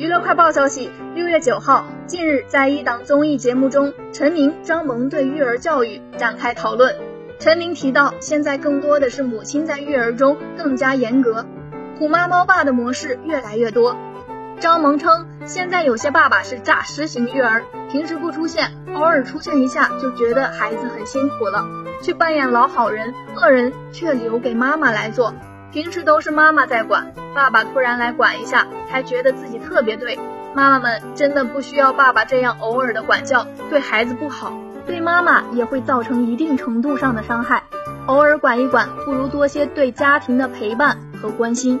娱乐快报消息，六月九号，近日在一档综艺节目中，陈明、张萌对育儿教育展开讨论。陈明提到，现在更多的是母亲在育儿中更加严格，虎妈猫爸的模式越来越多。张萌称，现在有些爸爸是诈尸型育儿，平时不出现，偶尔出现一下就觉得孩子很辛苦了，去扮演老好人，恶人却留给妈妈来做。平时都是妈妈在管，爸爸突然来管一下，还觉得自己特别对。妈妈们真的不需要爸爸这样偶尔的管教，对孩子不好，对妈妈也会造成一定程度上的伤害。偶尔管一管，不如多些对家庭的陪伴和关心。